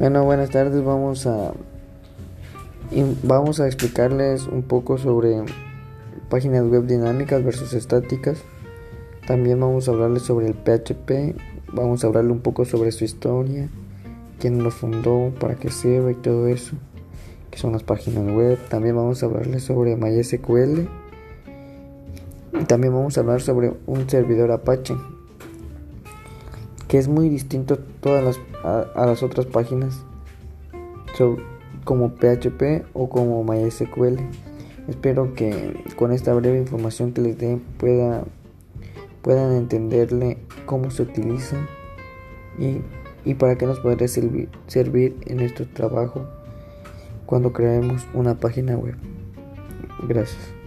Bueno, buenas tardes. Vamos a vamos a explicarles un poco sobre páginas web dinámicas versus estáticas. También vamos a hablarles sobre el PHP. Vamos a hablarle un poco sobre su historia, quién lo fundó, para qué sirve y todo eso, que son las páginas web. También vamos a hablarles sobre MySQL. Y también vamos a hablar sobre un servidor Apache que es muy distinto todas las, a, las otras páginas como PHP o como MySQL. Espero que con esta breve información que les dé pueda, puedan entenderle cómo se utiliza y, y para qué nos podría servir, servir en nuestro trabajo cuando creemos una página web. Gracias.